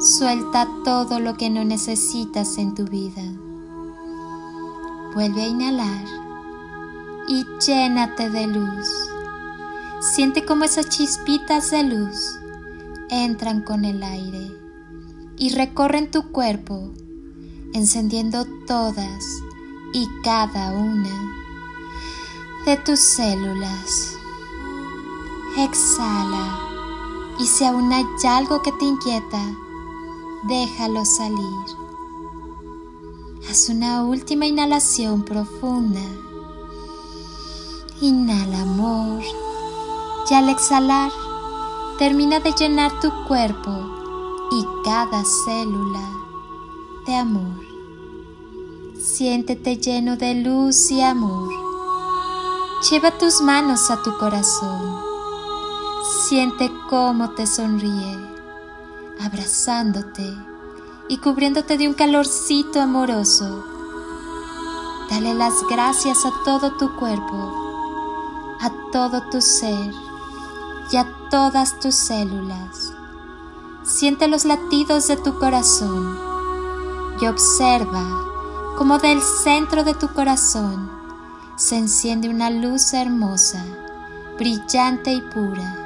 suelta todo lo que no necesitas en tu vida. Vuelve a inhalar y llénate de luz. Siente como esas chispitas de luz entran con el aire y recorren tu cuerpo, encendiendo todas y cada una de tus células. Exhala y si aún hay algo que te inquieta, déjalo salir. Haz una última inhalación profunda. Inhala amor y al exhalar termina de llenar tu cuerpo y cada célula de amor. Siéntete lleno de luz y amor. Lleva tus manos a tu corazón. Siente cómo te sonríe, abrazándote y cubriéndote de un calorcito amoroso. Dale las gracias a todo tu cuerpo, a todo tu ser y a todas tus células. Siente los latidos de tu corazón y observa cómo del centro de tu corazón se enciende una luz hermosa, brillante y pura.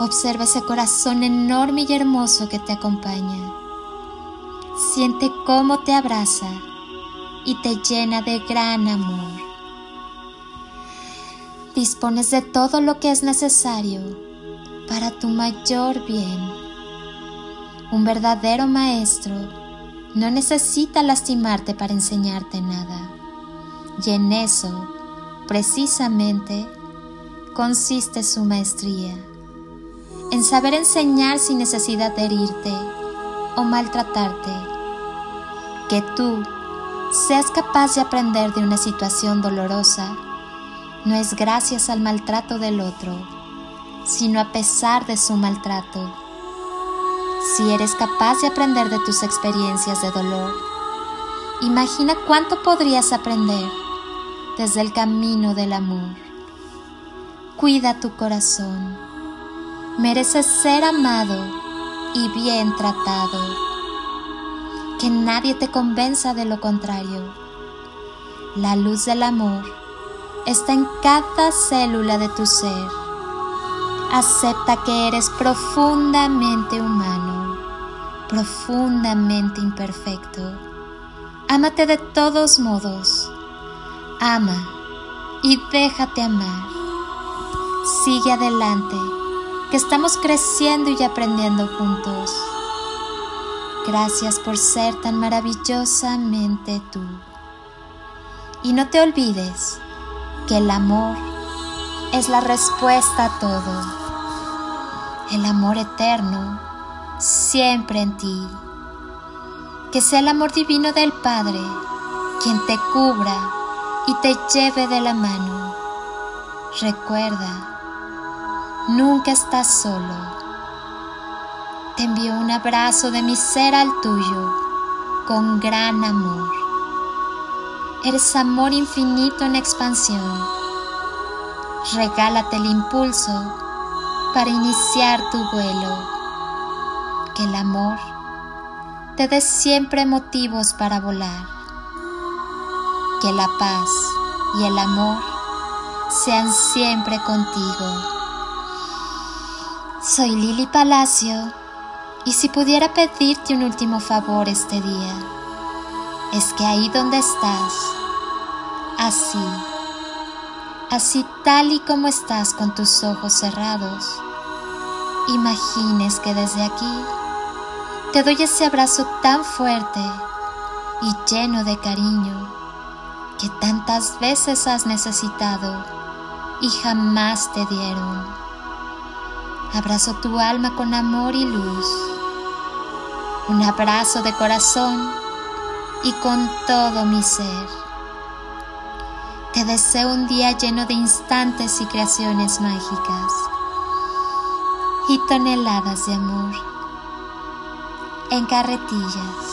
Observa ese corazón enorme y hermoso que te acompaña. Siente cómo te abraza y te llena de gran amor. Dispones de todo lo que es necesario para tu mayor bien. Un verdadero maestro no necesita lastimarte para enseñarte nada. Y en eso Precisamente consiste su maestría, en saber enseñar sin necesidad de herirte o maltratarte. Que tú seas capaz de aprender de una situación dolorosa no es gracias al maltrato del otro, sino a pesar de su maltrato. Si eres capaz de aprender de tus experiencias de dolor, imagina cuánto podrías aprender desde el camino del amor. Cuida tu corazón. Mereces ser amado y bien tratado. Que nadie te convenza de lo contrario. La luz del amor está en cada célula de tu ser. Acepta que eres profundamente humano, profundamente imperfecto. Ámate de todos modos ama y déjate amar. Sigue adelante, que estamos creciendo y aprendiendo juntos. Gracias por ser tan maravillosamente tú. Y no te olvides que el amor es la respuesta a todo. El amor eterno siempre en ti. Que sea el amor divino del Padre quien te cubra y te lleve de la mano. Recuerda, nunca estás solo. Te envío un abrazo de mi ser al tuyo con gran amor. Eres amor infinito en expansión. Regálate el impulso para iniciar tu vuelo. Que el amor te dé siempre motivos para volar que la paz y el amor sean siempre contigo. Soy Lili Palacio Y si pudiera pedirte un último favor este día, es que ahí donde estás, así, así tal y como estás con tus ojos cerrados, imagines que desde aquí te doy ese abrazo tan fuerte y lleno de cariño que tantas veces has necesitado y jamás te dieron. Abrazo tu alma con amor y luz. Un abrazo de corazón y con todo mi ser. Te deseo un día lleno de instantes y creaciones mágicas y toneladas de amor en carretillas